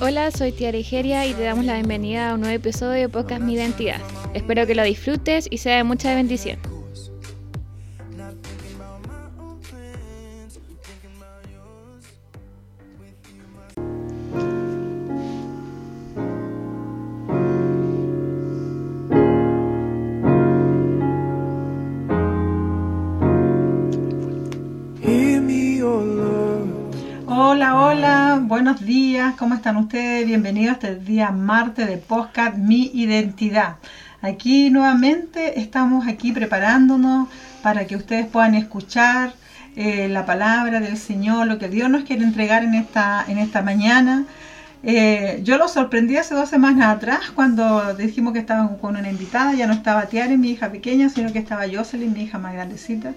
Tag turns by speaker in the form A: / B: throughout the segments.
A: Hola, soy Tiara Igeria y te damos la bienvenida a un nuevo episodio de Podcast Mi Identidad. Espero que lo disfrutes y sea de mucha bendición.
B: Este día martes de podcast Mi Identidad. Aquí nuevamente estamos aquí preparándonos para que ustedes puedan escuchar eh, la palabra del Señor, lo que Dios nos quiere entregar en esta, en esta mañana. Eh, yo lo sorprendí hace dos semanas atrás cuando dijimos que estábamos con una invitada, ya no estaba Tiare, mi hija pequeña, sino que estaba Jocelyn, mi hija más grandecita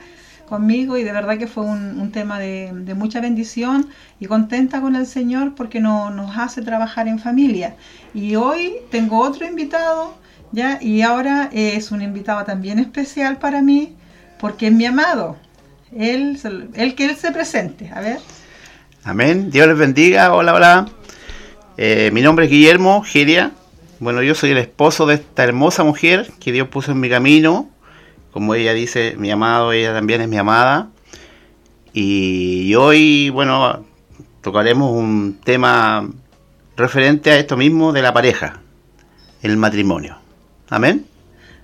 B: conmigo y de verdad que fue un, tema de, mucha bendición y contenta con el Señor porque no, nos hace trabajar en familia. Y hoy tengo otro invitado, ¿ya? Y ahora es un invitado también especial para mí porque es mi amado. Él, él que él se presente, a ver.
C: Amén, Dios les bendiga, hola, hola. Eh, mi nombre es Guillermo Giria. Bueno, yo soy el esposo de esta hermosa mujer que Dios puso en mi camino como ella dice, mi amado, ella también es mi amada. Y hoy, bueno, tocaremos un tema referente a esto mismo de la pareja, el matrimonio. Amén.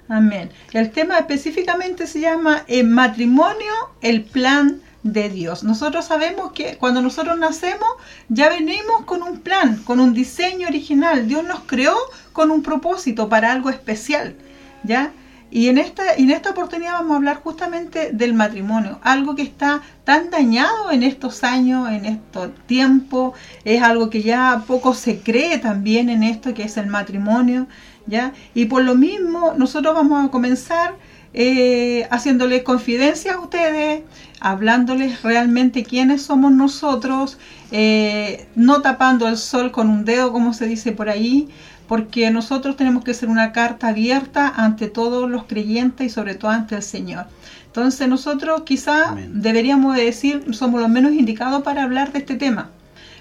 B: Amén. El tema específicamente se llama el matrimonio, el plan de Dios. Nosotros sabemos que cuando nosotros nacemos ya venimos con un plan, con un diseño original. Dios nos creó con un propósito para algo especial, ¿ya? Y en esta, en esta oportunidad vamos a hablar justamente del matrimonio, algo que está tan dañado en estos años, en estos tiempos, es algo que ya poco se cree también en esto que es el matrimonio, ¿ya? Y por lo mismo nosotros vamos a comenzar eh, haciéndoles confidencia a ustedes, hablándoles realmente quiénes somos nosotros, eh, no tapando el sol con un dedo, como se dice por ahí, porque nosotros tenemos que ser una carta abierta ante todos los creyentes y sobre todo ante el Señor. Entonces nosotros quizá deberíamos decir, somos los menos indicados para hablar de este tema.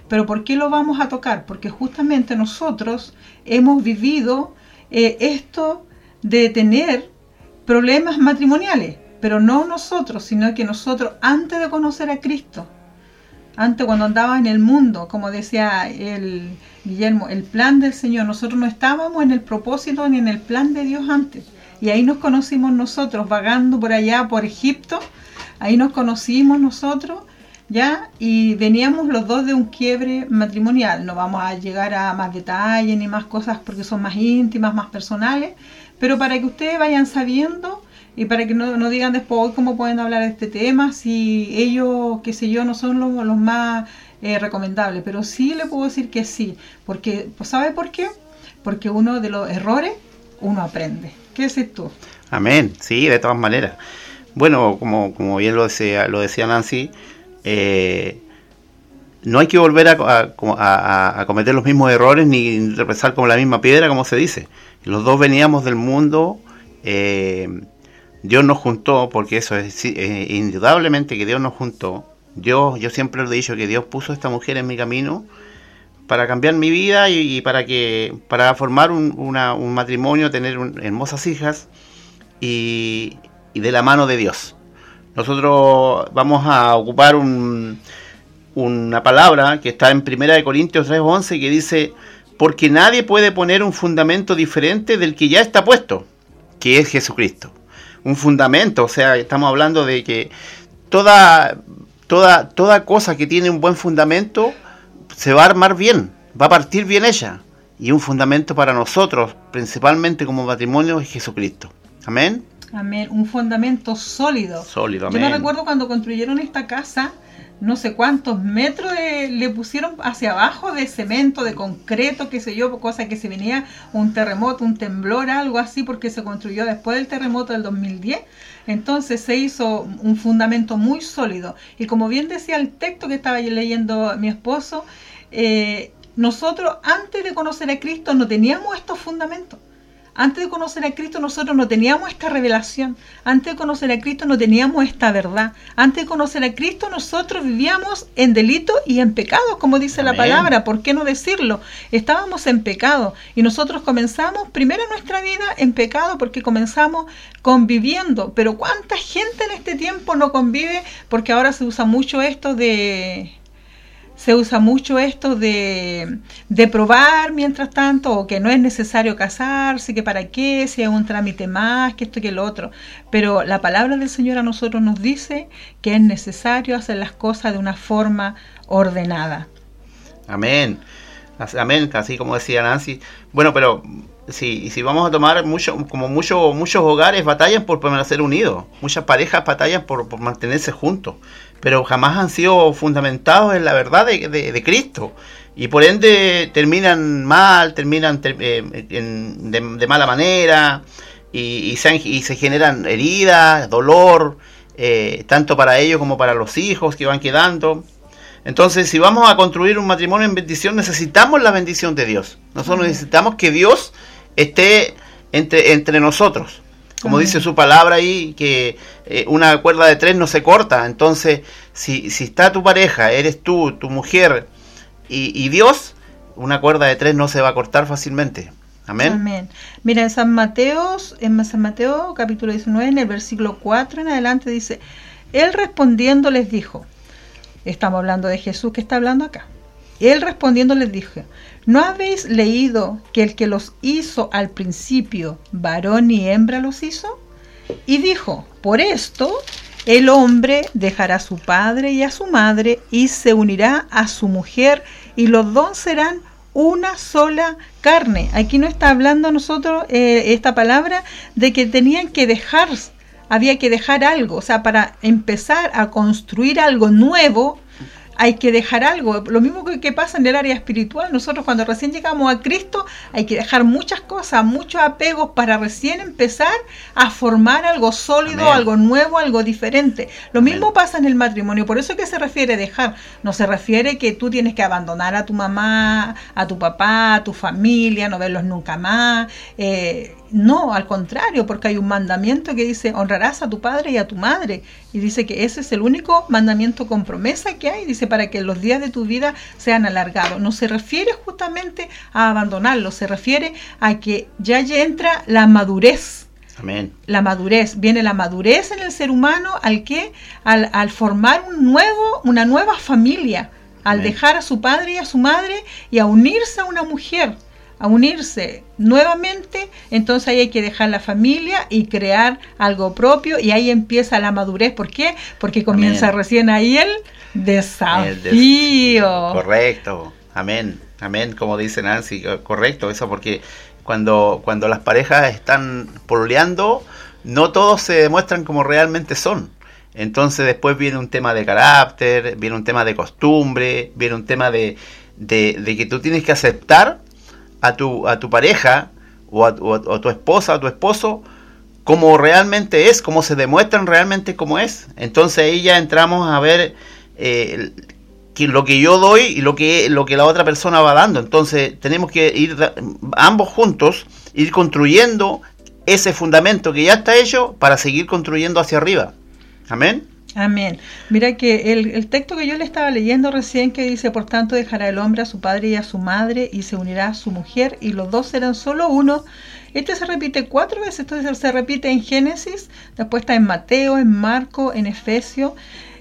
B: Pero ¿por qué lo vamos a tocar? Porque justamente nosotros hemos vivido eh, esto de tener problemas matrimoniales, pero no nosotros, sino que nosotros antes de conocer a Cristo, antes cuando andaba en el mundo, como decía el Guillermo, el plan del Señor, nosotros no estábamos en el propósito ni en el plan de Dios antes. Y ahí nos conocimos nosotros, vagando por allá, por Egipto, ahí nos conocimos nosotros, ¿ya? Y veníamos los dos de un quiebre matrimonial. No vamos a llegar a más detalles ni más cosas porque son más íntimas, más personales, pero para que ustedes vayan sabiendo y para que no, no digan después cómo pueden hablar de este tema, si ellos, qué sé yo, no son los, los más eh, recomendables, pero sí le puedo decir que sí, porque, pues, ¿sabe por qué? Porque uno de los errores, uno aprende. ¿Qué dices tú?
C: Amén, sí, de todas maneras. Bueno, como, como bien lo decía, lo decía Nancy, eh, no hay que volver a, a, cometer los mismos errores ni repensar como la misma piedra, como se dice. Los dos veníamos del mundo eh, Dios nos juntó, porque eso es, indudablemente que Dios nos juntó. Dios, yo siempre lo he dicho que Dios puso a esta mujer en mi camino para cambiar mi vida y, para que para formar un, un matrimonio, tener hermosas hijas y, de la mano de Dios. Nosotros vamos a ocupar un, una palabra que está en 1 Corintios 3:11 que dice, porque nadie puede poner un fundamento diferente del que ya está puesto, que es Jesucristo un fundamento, o sea, estamos hablando de que toda, toda, toda cosa que tiene un buen fundamento se va a armar bien, va a partir bien ella. Y un fundamento para nosotros, principalmente como matrimonio, es Jesucristo. Amén.
B: Amén. Un fundamento sólido.
C: Sólido, amén.
B: Yo me recuerdo cuando construyeron esta casa, no sé cuántos metros le pusieron hacia abajo de cemento, de concreto, qué sé yo, cosa que se venía un terremoto, un temblor, algo así, porque se construyó después del terremoto del 2010. Entonces se hizo un fundamento muy sólido. Y como bien decía el texto que estaba leyendo mi esposo, eh, nosotros antes de conocer a Cristo no teníamos estos fundamentos. Antes de conocer a Cristo nosotros no teníamos esta revelación. Antes de conocer a Cristo no teníamos esta verdad. Antes de conocer a Cristo nosotros vivíamos en delito y en pecado, como dice la palabra. ¿Por qué no decirlo? Estábamos en pecado y nosotros comenzamos primero nuestra vida en pecado porque comenzamos conviviendo. Pero ¿cuánta gente en este tiempo no convive? Porque ahora se usa mucho esto de se usa mucho esto de, de probar mientras tanto, o que no es necesario casarse, que para qué, si es un trámite más, que esto que lo otro. Pero la palabra del Señor a nosotros nos dice que es necesario hacer las cosas de una forma ordenada.
C: Amén. Amén, así como decía Nancy. Bueno, pero si, si vamos a tomar mucho, como mucho, muchos hogares batallan por permanecer unidos, muchas parejas batallan por mantenerse juntos, pero jamás han sido fundamentados en la verdad de, de- de Cristo. Y por ende terminan mal, terminan ter- eh, en- de, de mala manera y, y se, han- y se generan heridas, dolor, eh, tanto para ellos como para los hijos que van quedando. Entonces, si vamos a construir un matrimonio en bendición, necesitamos la bendición de Dios. Nosotros necesitamos que Dios esté entre, entre nosotros. Como dice su palabra ahí, que eh, una cuerda de tres no se corta. Entonces, si, si está tu pareja, eres tú, tu mujer y, y Dios, una cuerda de tres no se va a cortar fácilmente. Amén.
B: Amén. Mira, en San Mateo, en San Mateo capítulo 19, en el versículo 4 en adelante dice, Él respondiendo les dijo, estamos hablando de Jesús que está hablando acá, Él respondiendo les dijo, ¿no habéis leído que el que los hizo al principio, varón y hembra los hizo? Y dijo, por esto el hombre dejará a su padre y a su madre y se unirá a su mujer y los dos serán una sola carne. Aquí no está hablando nosotros eh, esta palabra de que tenían que dejar, había que dejar algo, o sea, para empezar a construir algo nuevo. Hay que dejar algo, lo mismo que, que pasa en el área espiritual. Nosotros cuando recién llegamos a Cristo hay que dejar muchas cosas, muchos apegos para recién empezar a formar algo sólido,
C: Amén.
B: algo nuevo, algo diferente. Lo
C: Amén.
B: mismo pasa en el matrimonio. Por eso que se refiere dejar. No se refiere que tú tienes que abandonar a tu mamá, a tu papá, a tu familia, no verlos nunca más. Eh, no, al contrario, porque hay un mandamiento que dice honrarás a tu padre y a tu madre. Y dice que ese es el único mandamiento con promesa que hay. Dice para que los días de tu vida sean alargados. No se refiere justamente a abandonarlo, se refiere a que ya entra la madurez
C: Amén.
B: la madurez, viene la madurez en el ser humano al que al, al formar un nuevo, una nueva familia, al
C: Amén.
B: dejar a su padre y a su madre y a unirse a una mujer, a unirse nuevamente, entonces ahí hay que dejar la familia y crear algo propio y ahí empieza la madurez, ¿por qué? Porque comienza
C: Amén.
B: recién ahí el
C: El
B: desafío.
C: des- Correcto. Amén. Amén, como dice Nancy. eh, Correcto, eso porque cuando, cuando las parejas están pololeando, no todos se demuestran como realmente son. Entonces después viene un tema de carácter, viene un tema de costumbre, viene un tema de, de, de que tú tienes que aceptar a tu, a tu pareja o a, o o a tu esposa a tu esposo como realmente es, como se demuestran realmente como es. Entonces ahí ya entramos a ver eh, lo que yo doy y lo que, lo que la otra persona va dando. Entonces tenemos que ir ambos juntos, ir construyendo ese fundamento que ya está hecho para seguir construyendo hacia arriba. Amén.
B: Amén. Mira que el, texto que yo le estaba leyendo recién que dice, por tanto dejará el hombre a su padre y a su madre y se unirá a su mujer y los dos serán solo uno. Este se repite cuatro veces, entonces se repite en Génesis, después está en Mateo, en Marco, en Efesio.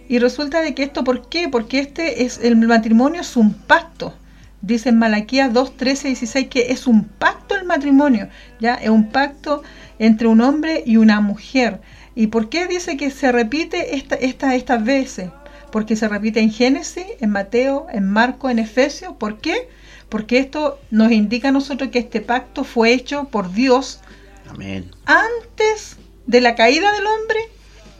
B: Y resulta de que esto, ¿por qué? Porque este es, el matrimonio es un pacto. Dice en Malaquías 2, 13 y 16 que es un pacto el matrimonio, ¿ya? Es un pacto entre un hombre y una mujer. ¿Y por qué dice que se repite esta, esta, estas veces? Porque se repite en Génesis, en Mateo, en Marco, en Efesios. ¿Por qué? Porque esto nos indica a nosotros que este pacto fue hecho por Dios
C: Amén.
B: antes de la caída del hombre,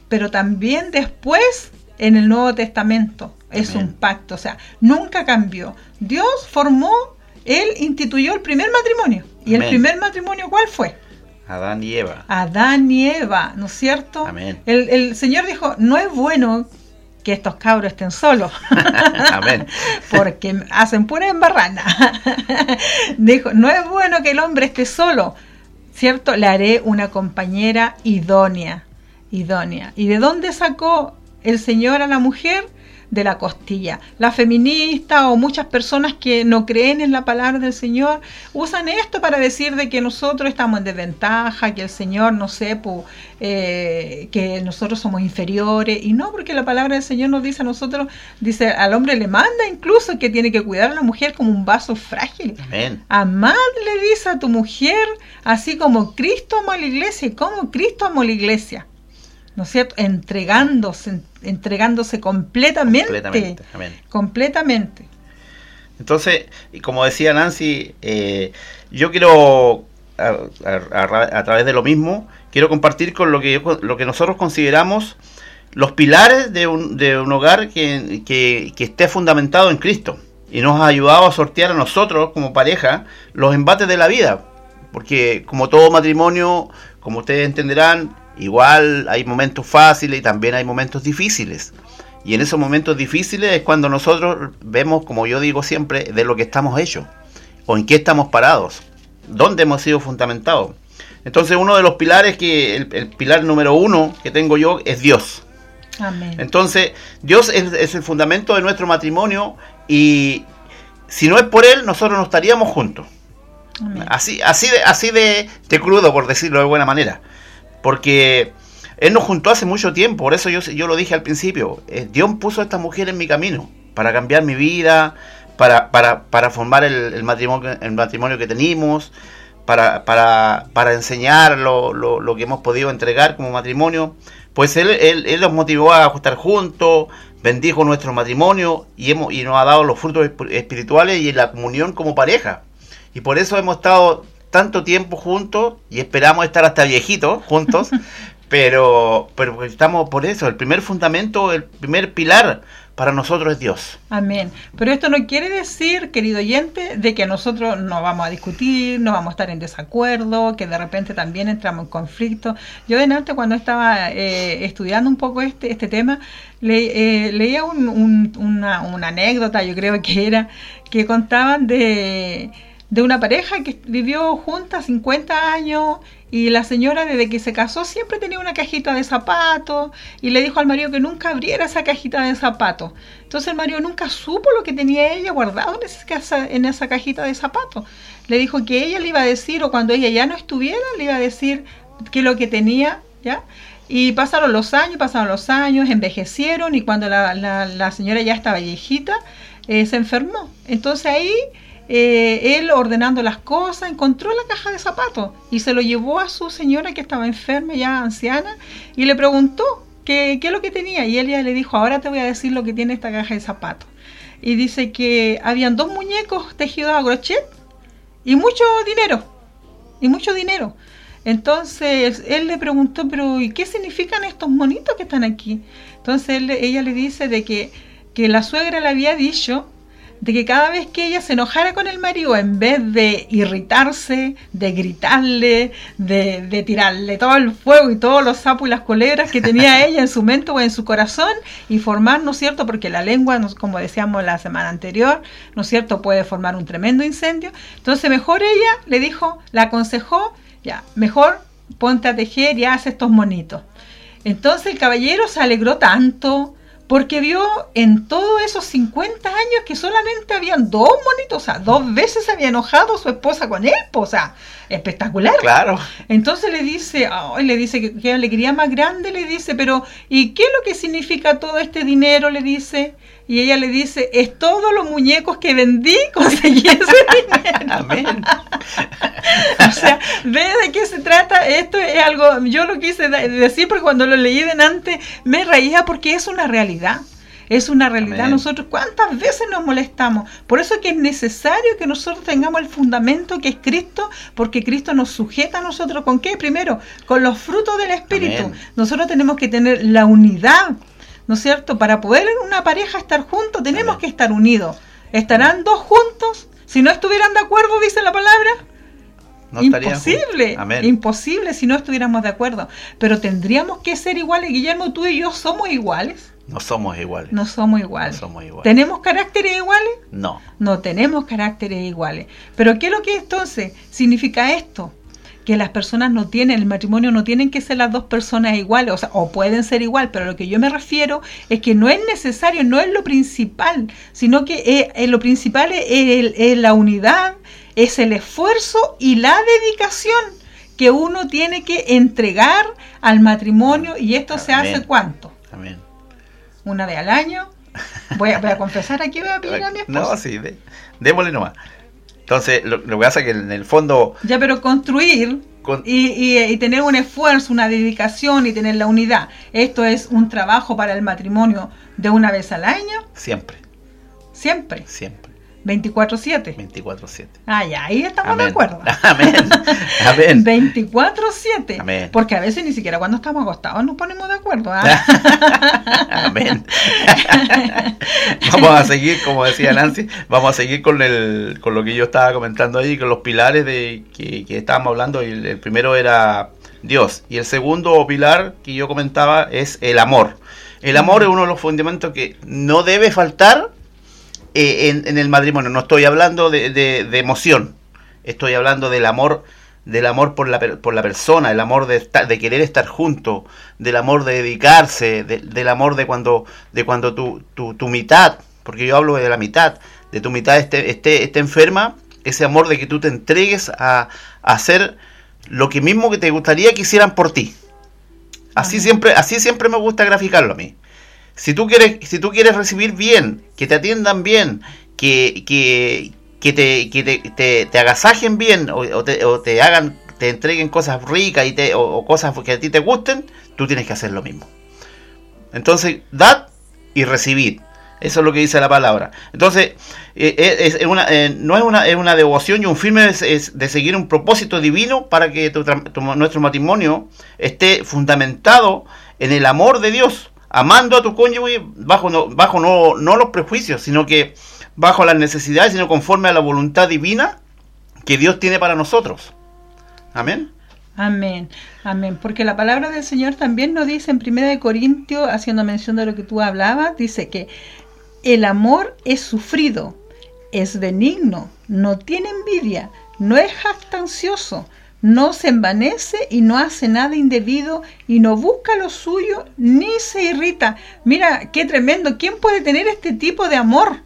B: pero también después en el Nuevo Testamento. Es un pacto, o sea, nunca cambió. Dios formó, Él instituyó el primer matrimonio. ¿Y el primer matrimonio cuál fue?
C: Adán y Eva.
B: Adán y Eva, ¿no es cierto?
C: Amén.
B: El, el Señor dijo, no es bueno que estos cabros estén solos,
C: Amén.
B: porque hacen pura embarrana. dijo, no es bueno que el hombre esté solo. ¿cierto? Le haré una compañera idónea, idónea. ¿Y de dónde sacó el Señor a la mujer? De la costilla. La feminista o muchas personas que no creen en la palabra del Señor usan esto para decir de que nosotros estamos en desventaja, que el Señor, no sé, eh, que nosotros somos inferiores. Y no, porque la palabra del Señor nos dice a nosotros, dice, al hombre le manda incluso que tiene que cuidar a la mujer como un vaso frágil. Amén. Amad le dice a tu mujer, así como Cristo amó a la iglesia y como Cristo amó a la iglesia. ¿no es cierto? Entregándose, entregándose completamente. Completamente. completamente.
C: Entonces, como decía Nancy, eh, yo quiero, a, través de lo mismo, quiero compartir con lo que, lo que nosotros consideramos los pilares de un, de un hogar que, que, que esté fundamentado en Cristo. Y nos ha ayudado a sortear a nosotros como pareja los embates de la vida. Porque como todo matrimonio, como ustedes entenderán, Igual hay momentos fáciles y también hay momentos difíciles. Y en esos momentos difíciles es cuando nosotros vemos, como yo digo siempre, de lo que estamos hechos o en qué estamos parados, dónde hemos sido fundamentados. Entonces uno de los pilares que el, pilar número uno que tengo yo es Dios. Amén. Entonces Dios es, el fundamento de nuestro matrimonio y si no es por él nosotros no estaríamos juntos. Así, así de, así de, de crudo por decirlo de buena manera. Porque Él nos juntó hace mucho tiempo, por eso yo, yo lo dije al principio. Eh, Dios puso a esta mujer en mi camino para cambiar mi vida, para, para, para formar el, matrimonio, el matrimonio que tenemos, para, para, para enseñar lo, lo, que hemos podido entregar como matrimonio. Pues Él, él, él nos motivó a estar juntos, bendijo nuestro matrimonio y, hemos, y nos ha dado los frutos espirituales y la comunión como pareja. Y por eso hemos estado tanto tiempo juntos y esperamos estar hasta viejitos juntos, pero, pero estamos por eso, el primer fundamento, el primer pilar para nosotros es Dios.
B: Amén. Pero esto no quiere decir, querido oyente, de que nosotros no vamos a discutir, no vamos a estar en desacuerdo, que de repente también entramos en conflicto. Yo de antes cuando estaba eh, estudiando un poco este, este tema, le, eh, leía una, una anécdota, yo creo que era, que contaban de de una pareja que vivió juntas 50 años y la señora desde que se casó siempre tenía una cajita de zapatos y le dijo al marido que nunca abriera esa cajita de zapatos. Entonces el marido nunca supo lo que tenía ella guardado en esa, en esa cajita de zapatos. Le dijo que ella le iba a decir o cuando ella ya no estuviera le iba a decir que lo que tenía, ¿ya? Y pasaron los años, pasaron los años, envejecieron y cuando la, la, señora ya estaba viejita, eh, se enfermó. Entonces ahí eh, él ordenando las cosas, encontró la caja de zapatos y se lo llevó a su señora que estaba enferma, ya anciana, y le preguntó qué, qué es lo que tenía. Y ella le dijo, ahora te voy a decir lo que tiene esta caja de zapatos. Y dice que habían dos muñecos tejidos a crochet y mucho dinero. Y mucho dinero. Entonces él le preguntó, pero ¿y qué significan estos monitos que están aquí? Entonces ella le dice de que, que la suegra le había dicho de que cada vez que ella se enojara con el marido, en vez de irritarse, de gritarle, de, tirarle todo el fuego y todos los sapos y las culebras que tenía ella en su mente o en su corazón y formar, ¿no es cierto? Porque la lengua, como decíamos la semana anterior, ¿no es cierto? Puede formar un tremendo incendio. Entonces mejor ella le dijo, la aconsejó, ya, mejor ponte a tejer y haz estos monitos. Entonces el caballero se alegró tanto, porque vio en todos esos 50 años que solamente habían dos monitos, o sea, dos veces había enojado su esposa con él, o sea, espectacular.
C: Claro.
B: Entonces le dice, le dice que, que alegría más grande, le dice, pero ¿y qué es lo que significa todo este dinero? Le dice, y ella le dice, es todos los muñecos que vendí, conseguí ese dinero. Amén. o sea, ve de qué se trata. Esto es algo, yo lo quise decir porque cuando lo leí de antes me reía porque es una realidad. Es una realidad. Nosotros, ¿cuántas veces nos molestamos? Por eso es que es necesario que nosotros tengamos el fundamento que es Cristo, porque Cristo nos sujeta a nosotros con qué? Primero, con los frutos del Espíritu. Nosotros tenemos que tener la unidad ¿no es cierto? Para poder en una pareja estar juntos tenemos que estar unidos. ¿Estarán dos juntos? Si no estuvieran de acuerdo, dice la palabra. imposible, imposible si no estuviéramos de acuerdo. Pero tendríamos que ser iguales. Guillermo, tú y yo somos iguales.
C: No somos iguales.
B: No somos iguales. somos iguales. ¿Tenemos caracteres iguales?
C: No.
B: No tenemos caracteres iguales. Pero ¿qué es lo que entonces significa esto? Que las personas no tienen, el matrimonio no tienen que ser las dos personas iguales, o sea, o pueden ser igual, pero lo que yo me refiero es que no es necesario, no es lo principal, sino que eh, eh, lo principal es, es la unidad, es el esfuerzo y la dedicación que uno tiene que entregar al matrimonio y esto se hace cuánto?
C: Amén.
B: Una vez al año. Voy a, voy a confesar aquí, voy a pedir a mi esposa.
C: No, sí, dé- démosle nomás. Entonces, lo, lo que pasa es que en el fondo,
B: Ya, pero construir
C: con-
B: y, y- y tener un esfuerzo, una dedicación y tener la unidad. Esto es un trabajo para el matrimonio de una vez al año,
C: siempre,
B: siempre,
C: siempre,
B: 24/7.
C: 24-7.
B: Ah, ya, ahí estamos de acuerdo.
C: Amén. Amén.
B: 24/7.
C: Amén.
B: Porque a veces ni siquiera cuando estamos acostados nos ponemos de acuerdo. ¿ah?
C: Amén. vamos a seguir, como decía Nancy, vamos a seguir con el, con lo que yo estaba comentando ahí, con los pilares de que, que estábamos hablando. Y el, el primero era Dios. Y el segundo pilar que yo comentaba es el amor. El amor es uno de los fundamentos que no debe faltar eh, en, en el matrimonio. No estoy hablando de, de- de emoción. Estoy hablando del amor del amor por la, por la persona, el amor de, estar- de querer estar junto, del amor de dedicarse, de- del amor de cuando, de cuando tu, tu, tu mitad, porque yo hablo de la mitad, de tu mitad esté, esté, esté enferma, ese amor de que tú te entregues a, a hacer lo que mismo que te gustaría que hicieran por ti. Así siempre, así siempre me gusta graficarlo a mí. Si tú quieres, si tú quieres recibir bien, que te atiendan bien, que, que, que te, que te, te- agasajen bien o, te, o te hagan, te entreguen cosas ricas y te, o, o cosas que a ti te gusten, tú tienes que hacer lo mismo. Entonces, dad y recibid. Eso es lo que dice la palabra. Entonces, eh, eh, es, es una, eh, no es una, es una devoción y un firme es, de seguir un propósito divino para que tu tu- nuestro matrimonio esté fundamentado en el amor de Dios, amando a tu cónyuge bajo, no, bajo no, no los prejuicios, sino que bajo las necesidades, sino conforme a la voluntad divina que Dios tiene para nosotros. Amén.
B: Amén, amén. Porque la palabra del Señor también nos dice en 1 Corintios, haciendo mención de lo que tú hablabas, dice que el amor es sufrido, es benigno, no tiene envidia, no es jactancioso, no se envanece y no hace nada indebido y no busca lo suyo ni se irrita. Mira, qué tremendo. ¿Quién puede tener este tipo de amor?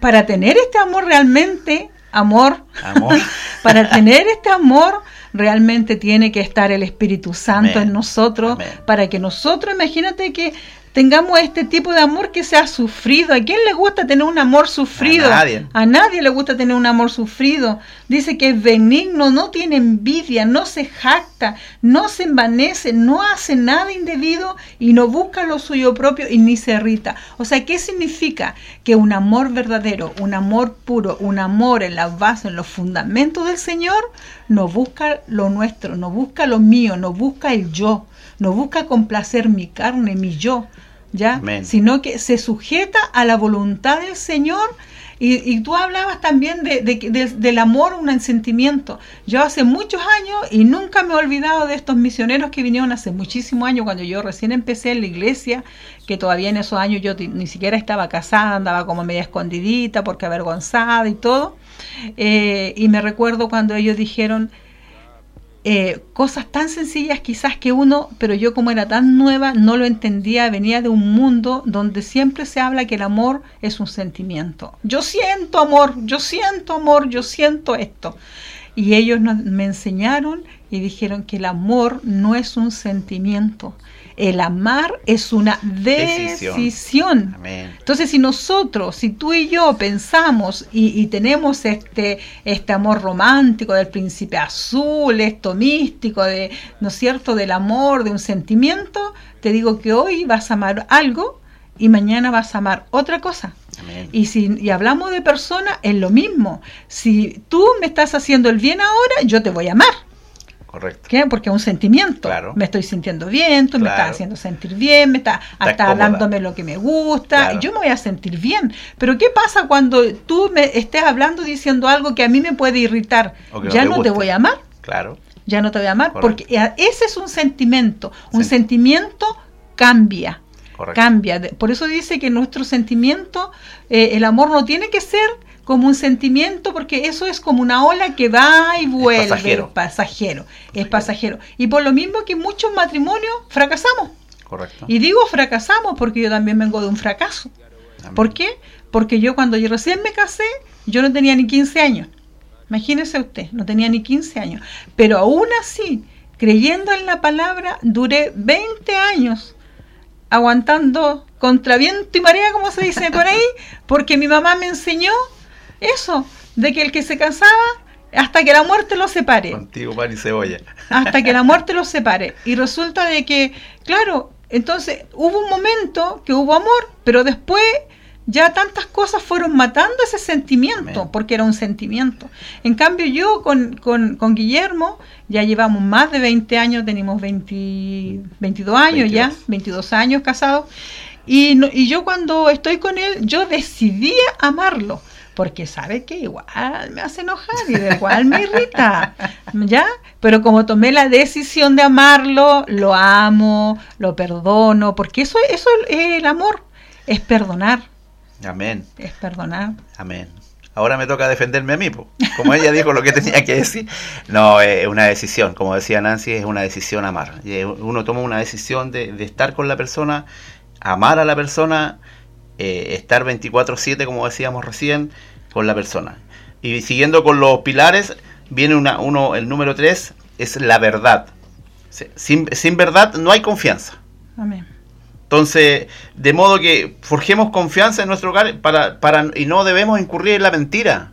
B: Para tener este amor realmente, amor,
C: Amor.
B: para tener este amor realmente tiene que estar el Espíritu Santo
C: Amén.
B: en nosotros
C: Amén.
B: para que nosotros, imagínate que tengamos este tipo de amor que sea sufrido. ¿A quién le gusta tener un amor sufrido?
C: A nadie.
B: A nadie le gusta tener un amor sufrido. Dice que es benigno, no tiene envidia, no se jacta, no se envanece, no hace nada indebido y no busca lo suyo propio y ni se irrita. O sea, ¿qué significa? Que un amor verdadero, un amor puro, un amor en la base, en los fundamentos del Señor, no busca lo nuestro, no busca lo mío, no busca el yo, no busca complacer mi carne, mi yo, ¿ya?
C: Amén.
B: Sino que se sujeta a la voluntad del Señor. Y, y tú hablabas también de, de- de- del amor, un sentimiento. Yo hace muchos años, y nunca me he olvidado de estos misioneros que vinieron hace muchísimos años, cuando yo recién empecé en la iglesia, que todavía en esos años yo ni siquiera estaba casada, andaba como media escondidita porque avergonzada y todo. Eh, y me recuerdo cuando ellos dijeron, eh, cosas tan sencillas quizás que uno, pero yo como era tan nueva no lo entendía, venía de un mundo donde siempre se habla que el amor es un sentimiento. Yo siento amor, yo siento amor, yo siento esto. Y ellos me enseñaron y dijeron que el amor no es un sentimiento, el amar es una
C: Decisión.
B: decisión.
C: Amén.
B: Entonces, si nosotros, si tú y yo pensamos y, y tenemos este, este amor romántico del príncipe azul, esto místico, de, ¿no es cierto?, del amor, de un sentimiento, te digo que hoy vas a amar algo y mañana vas a amar otra cosa.
C: Amén.
B: Y si y hablamos de personas, es lo mismo. Si tú me estás haciendo el bien ahora, yo te voy a amar.
C: Correcto.
B: ¿Qué? Porque es un sentimiento.
C: Claro.
B: Me estoy sintiendo bien, tú me estás haciendo sentir bien, me estás
C: cómoda.
B: dándome lo que me gusta,
C: Claro.
B: yo me voy a sentir bien. Pero ¿qué pasa cuando tú me estés hablando diciendo algo que a mí me puede irritar?
C: No
B: ya
C: te
B: no te voy a amar,
C: Claro.
B: ya no te voy a amar,
C: Correcto.
B: porque ese es un sentimiento. Un
C: Sí.
B: sentimiento cambia.
C: Correcto.
B: Cambia. Por eso dice que nuestro sentimiento, eh, el amor no tiene que ser como un sentimiento, porque eso es como una ola que va y vuelve.
C: pasajero.
B: pasajero. Es pasajero. Y por lo mismo que muchos matrimonios fracasamos.
C: Correcto.
B: Y digo fracasamos porque yo también vengo de un fracaso. ¿Por qué? Porque yo cuando yo recién me casé, yo no tenía ni 15 años. Imagínese usted, no tenía ni 15 años. Pero aún así, creyendo en la palabra, duré 20 años aguantando contra viento y marea, como se dice por ahí, porque mi mamá me enseñó eso, de que el que se casaba hasta que la muerte lo separe
C: Contigo, pan y cebolla.
B: hasta que la muerte los separe. Y resulta de que, claro, entonces hubo un momento que hubo amor, pero después ya tantas cosas fueron matando ese sentimiento,
C: Amén.
B: porque era un sentimiento. En cambio yo con, con- con Guillermo ya llevamos más de 20 años, tenemos 20 22 años ya,
C: 22.
B: 22 años casados. Y, no- y yo cuando estoy con él, yo decidí amarlo. Porque sabe que igual me hace enojar y de igual me irrita, ¿ya? Pero como tomé la decisión de amarlo, lo amo, lo perdono, porque eso, eso es el amor, es perdonar,
C: Amén.
B: es perdonar.
C: Amén. Ahora me toca defenderme a mí, po. como ella dijo lo que tenía que decir. No, es una decisión, como decía Nancy, es una decisión amar. Eh, Uno toma una decisión de, de estar con la persona, amar a la persona, eh, estar 24/7, como decíamos recién, con la persona. Y siguiendo con los pilares, viene una, uno, el número 3, es la verdad. Sin, sin verdad no hay confianza.
B: Amén.
C: Entonces, de modo que forjemos confianza en nuestro hogar para, para, y no debemos incurrir en la mentira.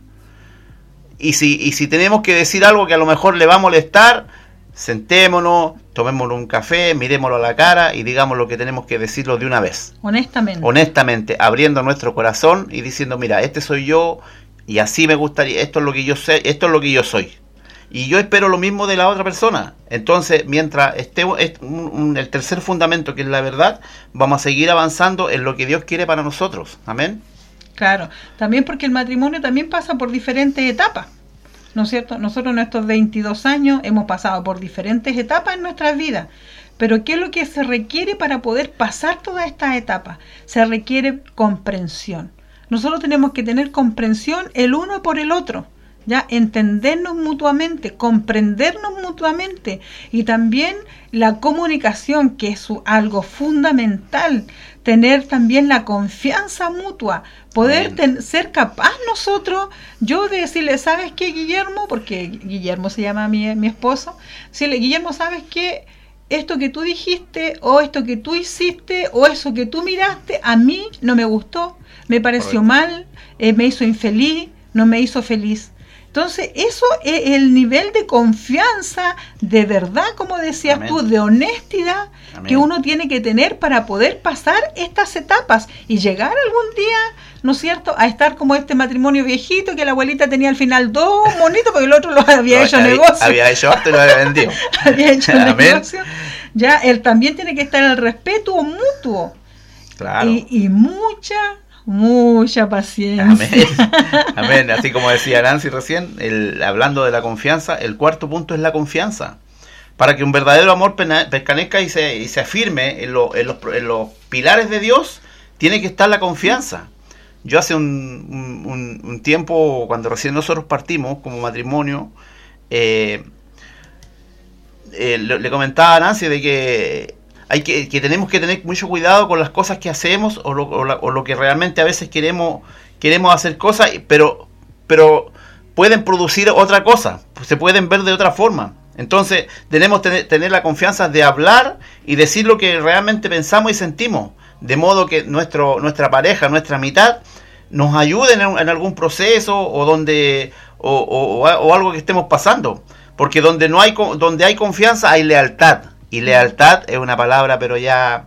C: Y si, y si tenemos que decir algo que a lo mejor le va a molestar, sentémonos, tomémonos un café, miremoslo a la cara y digamos lo que tenemos que decirlo de una vez.
B: Honestamente.
C: Honestamente, abriendo nuestro corazón y diciendo, mira, este soy yo y así me gustaría, esto es lo que yo sé, esto es lo que yo soy. Y yo espero lo mismo de la otra persona. Entonces, mientras esté el tercer fundamento, que es la verdad, vamos a seguir avanzando en lo que Dios quiere para nosotros. Amén.
B: Claro, también porque el matrimonio también pasa por diferentes etapas, ¿no es cierto? Nosotros en estos 22 años hemos pasado por diferentes etapas en nuestras vidas, pero ¿qué es lo que se requiere para poder pasar todas estas etapas? Se requiere comprensión. Nosotros tenemos que tener comprensión el uno por el otro. Ya entendernos mutuamente, comprendernos mutuamente y también la comunicación, que es su- algo fundamental, tener también la confianza mutua, poder ten- ser capaz nosotros, yo de decirle, ¿sabes qué, Guillermo? Porque Guillermo se llama mi, mi esposo, decirle, Guillermo, ¿sabes qué? Esto que tú dijiste, o esto que tú hiciste, o eso que tú miraste, a mí no me gustó, me pareció mal, eh, me hizo infeliz, no me hizo feliz. Entonces, eso es el nivel de confianza, de verdad, como decías
C: Amén.
B: tú, de honestidad
C: Amén.
B: que uno tiene que tener para poder pasar estas etapas y llegar algún día, ¿no es cierto?, a estar como este matrimonio viejito que la abuelita tenía al final dos monitos porque el otro lo había
C: No,
B: hecho
C: había,
B: negocio.
C: había hecho harto y lo había vendido.
B: había hecho negocio. Ya, él también tiene que estar el respeto mutuo
C: Claro.
B: y, y mucha, mucha paciencia.
C: Amén. Amén. Así como decía Nancy recién, el, hablando de la confianza, el cuarto punto es la confianza. Para que un verdadero amor permanezca y se, y se afirme en, en los, en los pilares de Dios, tiene que estar la confianza. Yo hace un tiempo, cuando recién nosotros partimos como matrimonio, eh, eh, le, le comentaba a Nancy de que hay que, que tenemos que tener mucho cuidado con las cosas que hacemos o lo, o la- o lo que realmente a veces queremos queremos hacer cosas, pero pero pueden producir otra cosa, se pueden ver de otra forma. Entonces tenemos que tener, la confianza de hablar y decir lo que realmente pensamos y sentimos, de modo que nuestro nuestra pareja, nuestra mitad nos ayude en, algún proceso o donde o, o- o- algo que estemos pasando, porque donde no hay donde hay confianza hay lealtad y lealtad es una palabra pero ya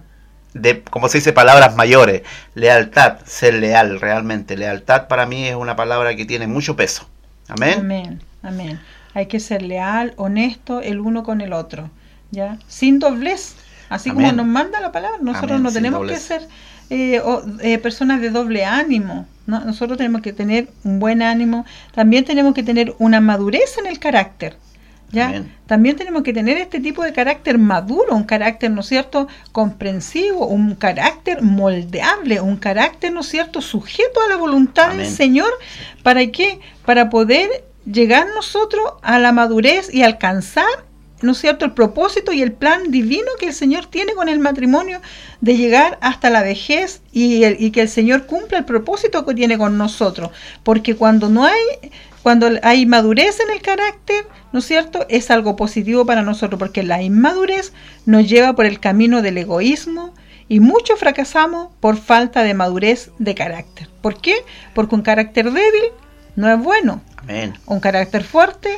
C: de como se dice palabras mayores, lealtad, ser leal realmente, lealtad para mí es una palabra que tiene mucho peso. Amén.
B: Amén, amén. Hay que ser leal, honesto el uno con el otro, ¿ya? Sin doblez, así como nos manda la palabra. Nosotros
C: Amén,
B: no tenemos
C: doblez.
B: que ser eh, o- eh, personas de doble ánimo, ¿no? Nosotros tenemos que tener un buen ánimo, también tenemos que tener una madurez en el carácter, ¿ya? También tenemos que tener este tipo de carácter maduro, un carácter, ¿no es cierto?, comprensivo, un carácter moldeable, un carácter, ¿no es cierto?, sujeto a la voluntad del Señor. ¿Para qué? Para poder llegar nosotros a la madurez y alcanzar ¿no es cierto?, el propósito y el plan divino que el Señor tiene con el matrimonio de llegar hasta la vejez y, y, que el Señor cumpla el propósito que tiene con nosotros. Porque cuando no hay, cuando hay madurez en el carácter, ¿no es cierto?, es algo positivo para nosotros, porque la inmadurez nos lleva por el camino del egoísmo y muchos fracasamos por falta de madurez de carácter. ¿Por qué? Porque un carácter débil no es bueno. Un carácter fuerte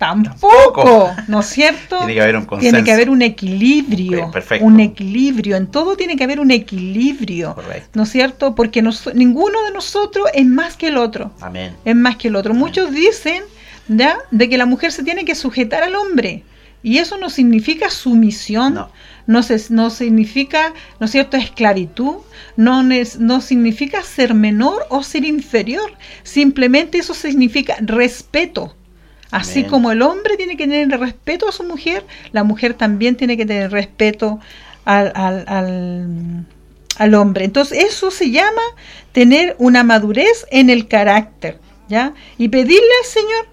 B: Tampoco, ¿no es cierto?
C: Tiene que haber un
B: consenso. Tiene que haber un equilibrio. Perfecto. Un equilibrio. En todo tiene que haber un equilibrio. Correcto. ¿No es cierto? Porque ninguno de nosotros es más que el otro. Amén. Es más que el otro. Muchos dicen ¿ya? de que la mujer se tiene que sujetar al hombre. Y eso no significa sumisión. No. No, no significa, ¿no es cierto?, esclavitud, no, no significa ser menor o ser inferior, simplemente eso significa respeto, Así como el hombre tiene que tener respeto a su mujer, la mujer también tiene que tener respeto al, al, al, hombre. Entonces eso se llama tener una madurez en el carácter, ¿ya? Y pedirle al Señor,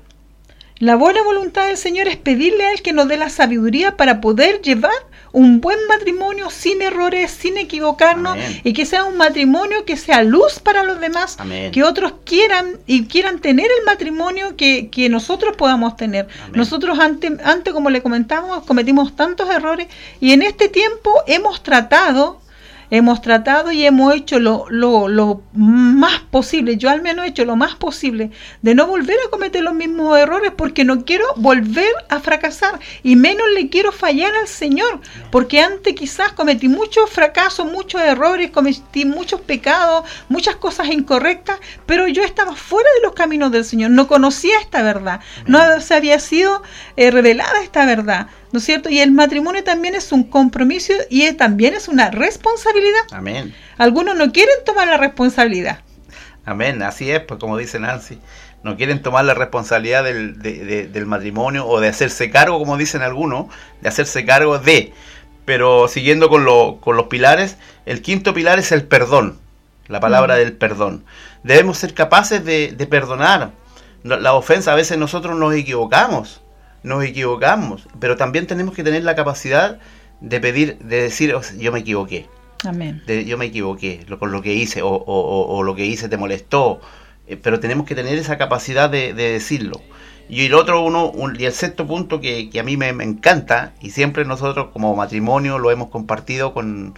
B: la buena voluntad del Señor es pedirle a Él que nos dé la sabiduría para poder llevar un buen matrimonio sin errores, sin equivocarnos y que sea un matrimonio que sea luz para los demás, que otros quieran y quieran tener el matrimonio que, que nosotros podamos tener. Nosotros antes, antes, como le comentamos, cometimos tantos errores y en este tiempo hemos tratado hemos tratado y hemos hecho lo, lo, lo, más posible, yo al menos he hecho lo más posible de no volver a cometer los mismos errores porque no quiero volver a fracasar y menos le quiero fallar al Señor, porque antes quizás cometí muchos fracasos, muchos errores, cometí muchos pecados, muchas cosas incorrectas, pero yo estaba fuera de los caminos del Señor, no conocía esta verdad, no se había sido eh, revelada esta verdad. ¿No es cierto? Y el matrimonio también es un compromiso y también es una responsabilidad. Amén. Algunos no quieren tomar la responsabilidad.
C: Amén, así es, pues como dice Nancy, no quieren tomar la responsabilidad del, del matrimonio o de hacerse cargo, como dicen algunos, de hacerse cargo de. Pero siguiendo con, lo, con los pilares, el quinto pilar es el perdón, la palabra mm. del perdón. Debemos ser capaces de, de perdonar. La ofensa, a veces nosotros nos equivocamos nos equivocamos, pero también tenemos que tener la capacidad de pedir, de decir, yo me equivoqué. Amén. yo me equivoqué con lo que hice o, lo que hice te molestó, eh, pero tenemos que tener esa capacidad de, decirlo. Y el otro uno, y el sexto punto que, a mí me, encanta, y siempre nosotros como matrimonio lo hemos compartido con,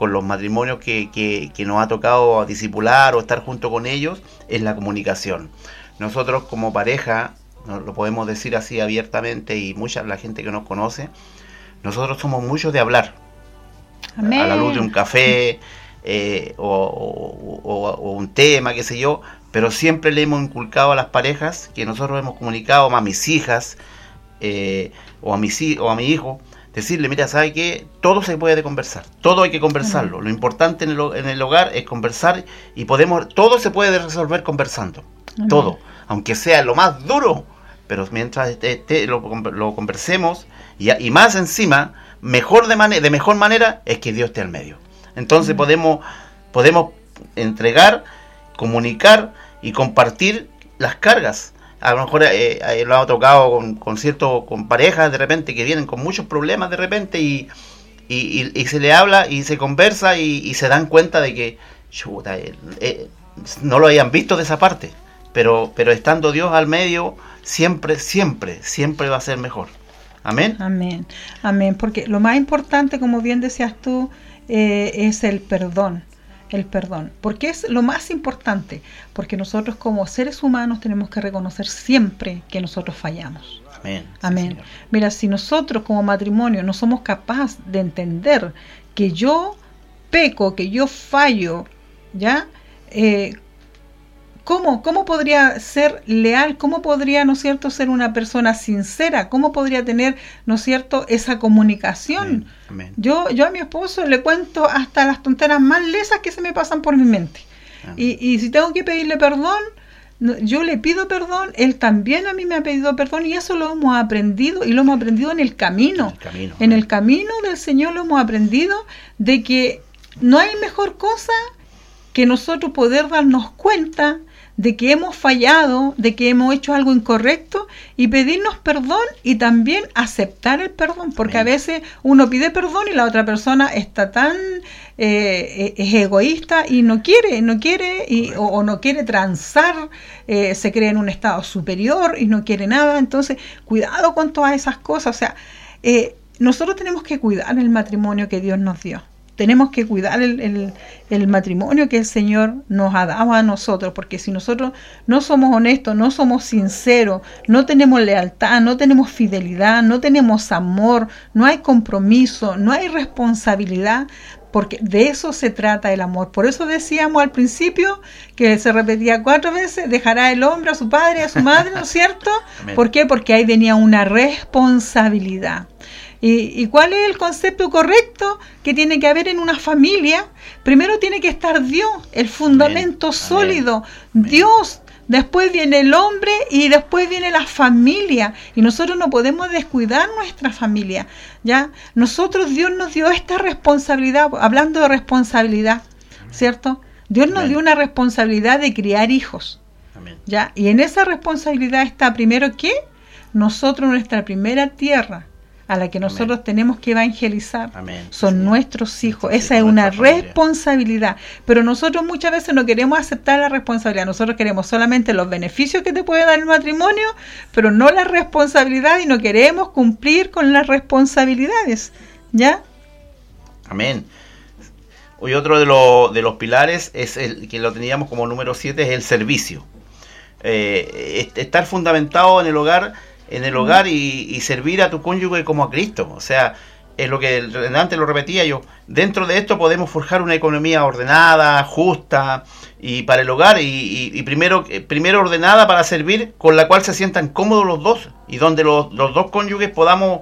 C: los matrimonios que, que, nos ha tocado discipular o estar junto con ellos, es la comunicación. Nosotros como pareja lo podemos decir así abiertamente y mucha la gente que nos conoce, nosotros somos muchos de hablar. A la luz de un café eh, o, un tema, qué sé yo, pero siempre le hemos inculcado a las parejas que nosotros hemos comunicado a mis hijas eh, o, a mis, o a mi hijo, decirle, mira, ¿sabe qué? Todo se puede conversar, todo hay que conversarlo. Lo importante en el, en el, hogar es conversar y podemos, todo se puede resolver conversando, todo, aunque sea lo más duro, pero mientras lo, conversemos y, más encima, mejor de, de mejor manera es que Dios esté al medio. Entonces podemos, podemos entregar, comunicar y compartir las cargas. A lo mejor eh, eh, lo ha tocado con, con, cierto, con parejas de repente que vienen con muchos problemas de repente y, y, se le habla y se conversa y, se dan cuenta de que eh, no lo hayan visto de esa parte. Pero, pero estando Dios al medio, siempre, siempre, siempre va a ser mejor. Amén.
B: Amén. Amén. Porque lo más importante, como bien decías tú, eh, es el perdón. El perdón. Porque es lo más importante. Porque nosotros como seres humanos tenemos que reconocer siempre que nosotros fallamos. Amén. Amén. Mira, si nosotros como matrimonio no somos capaces de entender que yo peco, que yo fallo, ¿ya? Eh, ¿Cómo? ¿Cómo podría ser leal? ¿Cómo podría, ¿no es cierto?, ser una persona sincera. ¿Cómo podría tener, ¿no es cierto?, esa comunicación. Yo, yo a mi esposo le cuento hasta las tonteras más lesas que se me pasan por mi mente. Y, y si tengo que pedirle perdón, yo le pido perdón, él también a mí me ha pedido perdón y eso lo hemos aprendido y lo hemos aprendido en el camino. En el camino, en el camino del Señor lo hemos aprendido de que no hay mejor cosa que nosotros poder darnos cuenta de que hemos fallado, de que hemos hecho algo incorrecto y pedirnos perdón y también aceptar el perdón, porque a veces uno pide perdón y la otra persona está tan eh, es egoísta y no quiere, no quiere y, o, no quiere transar, eh, se cree en un estado superior y no quiere nada, entonces cuidado con todas esas cosas, o sea, eh, nosotros tenemos que cuidar el matrimonio que Dios nos dio tenemos que cuidar el, matrimonio que el Señor nos ha dado a nosotros, porque si nosotros no somos honestos, no somos sinceros, no tenemos lealtad, no tenemos fidelidad, no tenemos amor, no hay compromiso, no hay responsabilidad, porque de eso se trata el amor. Por eso decíamos al principio que se repetía cuatro veces, dejará el hombre a su padre y a su madre, ¿no es cierto? ¿Por qué? Porque ahí venía una responsabilidad. ¿Y, cuál es el concepto correcto que tiene que haber en una familia? Primero tiene que estar Dios, el fundamento sólido, Dios. Después viene el hombre y después viene la familia. Y nosotros no podemos descuidar nuestra familia. ¿ya? Nosotros, Dios nos dio esta responsabilidad, hablando de responsabilidad, ¿cierto? Dios nos dio una responsabilidad de criar hijos. ¿ya? Y en esa responsabilidad está primero que nosotros, nuestra primera tierra, a la que nosotros tenemos que evangelizar son nuestros hijos. Esa es una responsabilidad. Pero nosotros muchas veces no queremos aceptar la responsabilidad. Nosotros queremos solamente los beneficios que te puede dar el matrimonio, pero no la responsabilidad y no queremos cumplir con las responsabilidades. ¿Ya?
C: Amén. Hoy otro de, de los pilares es el que lo teníamos como número 7 es el servicio. Eh, estar fundamentado en el hogar en el hogar y, servir a tu cónyuge como a Cristo. O sea, es lo que antes lo repetía yo. Dentro de esto podemos forjar una economía ordenada, justa y para el hogar y, primero, eh, primero ordenada para servir con la cual se sientan cómodos los dos y donde los, dos cónyuges podamos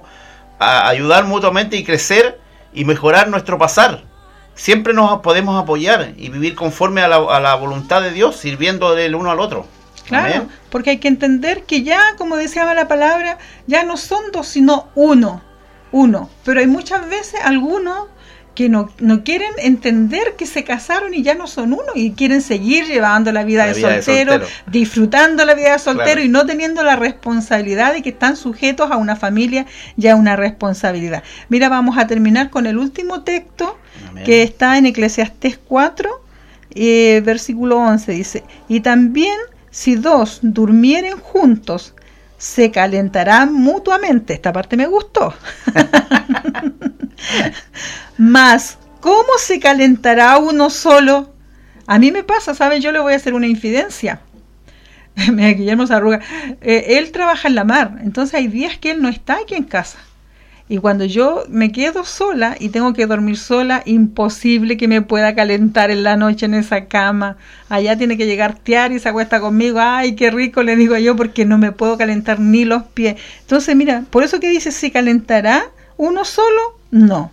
C: ayudar mutuamente y crecer y mejorar nuestro pasar. Siempre nos podemos apoyar y vivir conforme a la, a la voluntad de Dios, sirviendo del uno al otro.
B: Claro, porque hay que entender que ya, como decía la palabra, ya no son dos, sino uno. Uno. Pero hay muchas veces algunos que no, no, quieren entender que se casaron y ya no son uno y quieren seguir llevando la vida, de, soltero, disfrutando la vida de soltero y no teniendo la responsabilidad de que están sujetos a una familia y a una responsabilidad. Mira, vamos a terminar con el último texto que está en Eclesiastés 4, eh, versículo 11, dice, y también si dos durmieren juntos, se calentarán mutuamente. Esta parte me gustó. Mas, ¿cómo se calentará uno solo? A mí me pasa, ¿saben? Yo le voy a hacer una infidencia. Guillermo se arruga. Eh, él trabaja en la mar, entonces hay días que él no está aquí en casa. Y cuando yo me quedo sola y tengo que dormir sola, imposible que me pueda calentar en la noche en esa cama. Allá tiene que llegar Tiar y se acuesta conmigo. Ay, qué rico, le digo yo, porque no me puedo calentar ni los pies. Entonces, mira, por eso que dice, ¿se calentará uno solo? No.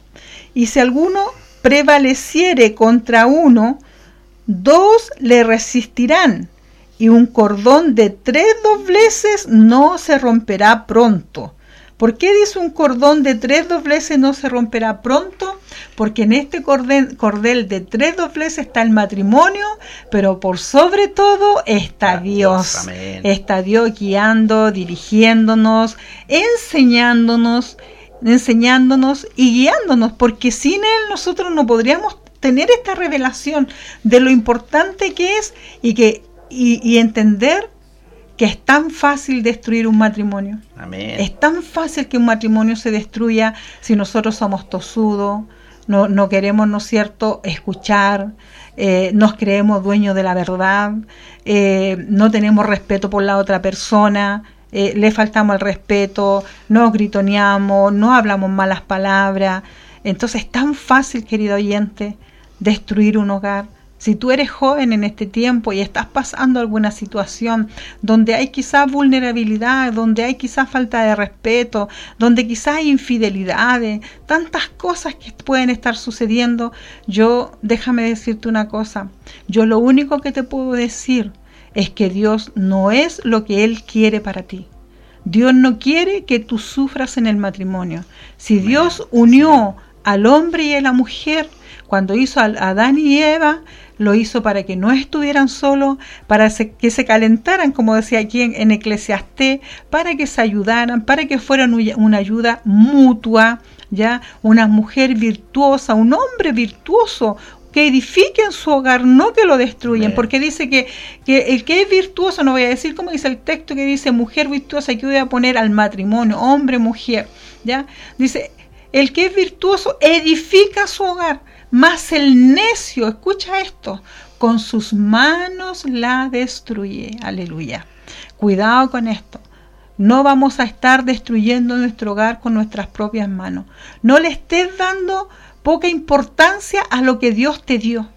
B: Y si alguno prevaleciere contra uno, dos le resistirán. Y un cordón de tres dobleces no se romperá pronto ¿Por qué dice un cordón de tres dobleces no se romperá pronto? Porque en este cordel, de tres dobleces está el matrimonio, pero por sobre todo está Dios. está Dios guiando, dirigiéndonos, enseñándonos, enseñándonos y guiándonos, porque sin Él nosotros no podríamos tener esta revelación de lo importante que es y que y entender que es tan fácil destruir un matrimonio. Es tan fácil que un matrimonio se destruya si nosotros somos tosudos, no, no queremos, ¿no es cierto?, escuchar, eh, nos creemos dueños de la verdad, eh, no tenemos respeto por la otra persona, eh, le faltamos el respeto, nos gritoneamos, no hablamos malas palabras. Entonces es tan fácil, querido oyente, destruir un hogar si tú eres joven en este tiempo y estás pasando alguna situación donde hay quizás vulnerabilidad, donde hay quizás falta de respeto, donde quizás hay infidelidades, tantas cosas que pueden estar sucediendo, yo déjame decirte una cosa, yo lo único que te puedo decir es que Dios no es lo que Él quiere para ti. Dios no quiere que tú sufras en el matrimonio. Si Dios unió al hombre y a la mujer, cuando hizo a Adán y Eva, lo hizo para que no estuvieran solos, para que se calentaran, como decía aquí en, en Eclesiastés, para que se ayudaran, para que fueran una ayuda mutua, ya una mujer virtuosa, un hombre virtuoso, que edifiquen su hogar, no que lo destruyen, porque dice que, que, el que es virtuoso, no voy a decir como dice el texto que dice mujer virtuosa, que voy a poner al matrimonio, hombre, mujer, ¿ya? Dice, el que es virtuoso edifica su hogar, mas el necio, escucha esto, con sus manos la destruye, aleluya. Cuidado con esto. No vamos a estar destruyendo nuestro hogar con nuestras propias manos. No le estés dando poca importancia a lo que Dios te dio.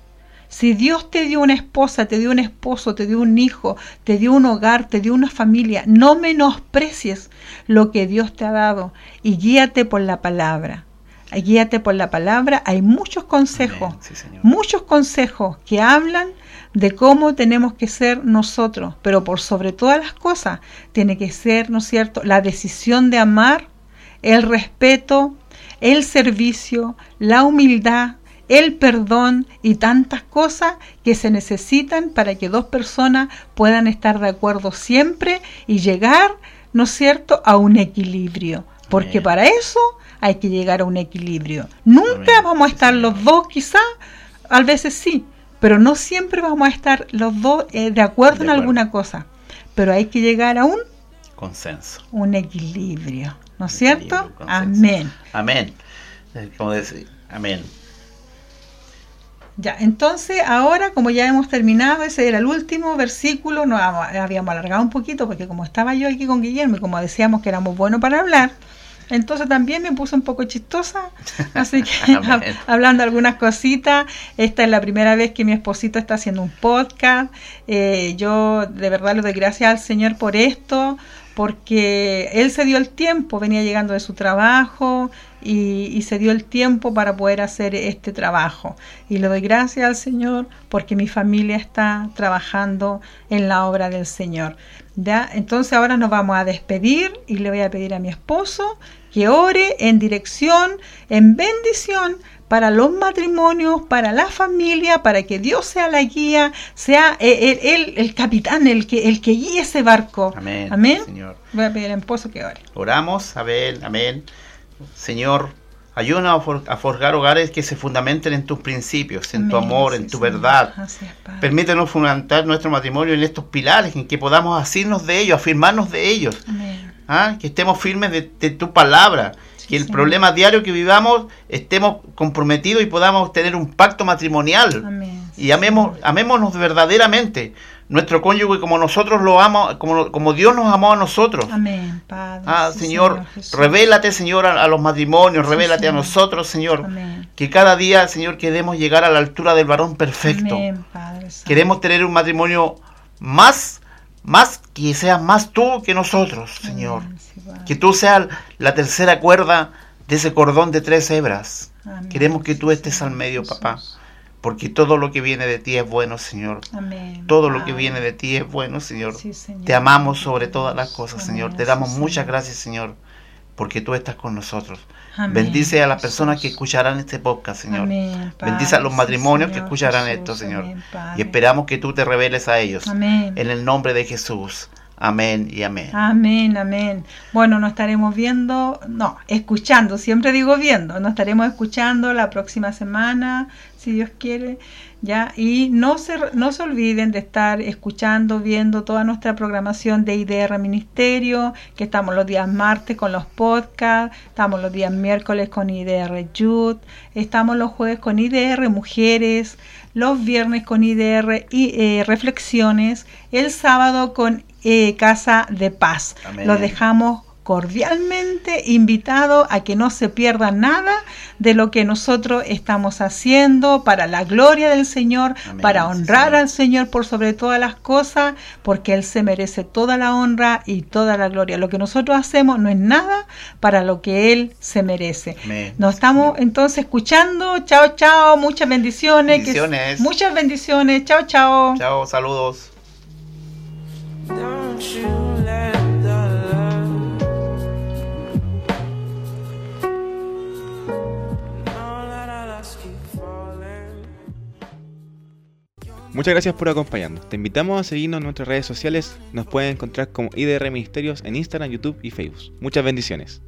B: Si Dios te dio una esposa, te dio un esposo, te dio un hijo, te dio un hogar, te dio una familia, no menosprecies lo que Dios te ha dado y guíate por la palabra. Guíate por la palabra. Hay muchos consejos, muchos consejos que hablan de cómo tenemos que ser nosotros, pero por sobre todas las cosas tiene que ser, ¿no es cierto?, la decisión de amar, el respeto, el servicio, la humildad, el perdón y tantas cosas que se necesitan para que dos personas puedan estar de acuerdo siempre y llegar, ¿no es cierto?, a un equilibrio. Porque para eso hay que llegar a un equilibrio. Nunca vamos a estar los dos, quizás, a veces sí, pero no siempre vamos a estar los dos eh, de, acuerdo en alguna cosa. Pero hay que llegar a un
C: consenso,
B: un equilibrio. ¿No es cierto? Amén.
C: Amén. Como decir, amén.
B: Ya, entonces ahora como ya hemos terminado, ese era el último versículo, nos habíamos alargado un poquito porque como estaba yo aquí con Guillermo y como decíamos que éramos buenos para hablar, entonces también me puse un poco chistosa, así que hablando algunas cositas, esta es la primera vez que mi esposito está haciendo un podcast, eh, yo de verdad le doy gracias al Señor por esto, porque él se dio el tiempo, venía llegando de su trabajo y, se dio el tiempo para poder hacer este trabajo. Y le doy gracias al Señor porque mi familia está trabajando en la obra del Señor. ¿ya? Entonces ahora nos vamos a despedir y le voy a pedir a mi esposo que ore en dirección, en bendición para los matrimonios, para la familia, para que Dios sea la guía, sea él, el, capitán, el que, el que guíe ese barco.
C: Amén.
B: Amén.
C: Señor.
B: Voy a pedir a esposo que ore.
C: Oramos, amén, amén. Señor, ayúdanos a forjar hogares que se fundamenten en tus principios, en tu amor, en tu verdad. Permítenos fundamentar nuestro matrimonio en estos pilares, en que podamos asirnos de ellos, afirmarnos de ellos. ¿Ah? Que estemos firmes de tu palabra que el problema diario que vivamos estemos comprometidos y podamos tener un pacto matrimonial. y amemos, amémonos verdaderamente. Nuestro cónyuge como nosotros lo amamos, como, como Dios nos amó a nosotros.
B: Amén, Padre.
C: Ah, Señor, revélate, Señor, a, los matrimonios, revélate a nosotros, Señor. Que cada día, Señor, queremos llegar a la altura del varón perfecto. Queremos tener un matrimonio más más que seas más tú que nosotros, Señor. Que tú seas la tercera cuerda de ese cordón de tres hebras. Queremos que tú estés al medio, papá. Porque todo lo que viene de ti es bueno, Señor. Todo lo que viene de ti es bueno, Señor. Te amamos sobre todas las cosas, Señor. Te damos muchas gracias, Señor, porque tú estás con nosotros. Bendice a las personas que escucharán este podcast, Señor. Bendice a los matrimonios que escucharán esto, Señor. y esperamos que tú te reveles a ellos. En el nombre de Jesús. Amén y amén.
B: Amén, amén. Bueno, nos estaremos viendo, no, escuchando, siempre digo viendo, nos estaremos escuchando la próxima semana, si Dios quiere. ¿ya? Y no se, no se olviden de estar escuchando, viendo toda nuestra programación de IDR Ministerio, que estamos los días martes con los podcasts, estamos los días miércoles con IDR Youth, estamos los jueves con IDR Mujeres, los viernes con IDR y eh, Reflexiones, el sábado con eh, Casa de Paz. Los dejamos cordialmente invitado a que no se pierda nada de lo que nosotros estamos haciendo para la gloria del Señor, para honrar al Señor por sobre todas las cosas, porque Él se merece toda la honra y toda la gloria. Lo que nosotros hacemos no es nada para lo que Él se merece. Nos estamos entonces escuchando. Chao, chao. Muchas bendiciones.
C: bendiciones.
B: muchas bendiciones. Chao, chao.
C: Chao, saludos.
D: Muchas gracias por acompañarnos. Te invitamos a seguirnos en nuestras redes sociales. Nos pueden encontrar como IDR Ministerios en Instagram, YouTube y Facebook. Muchas bendiciones.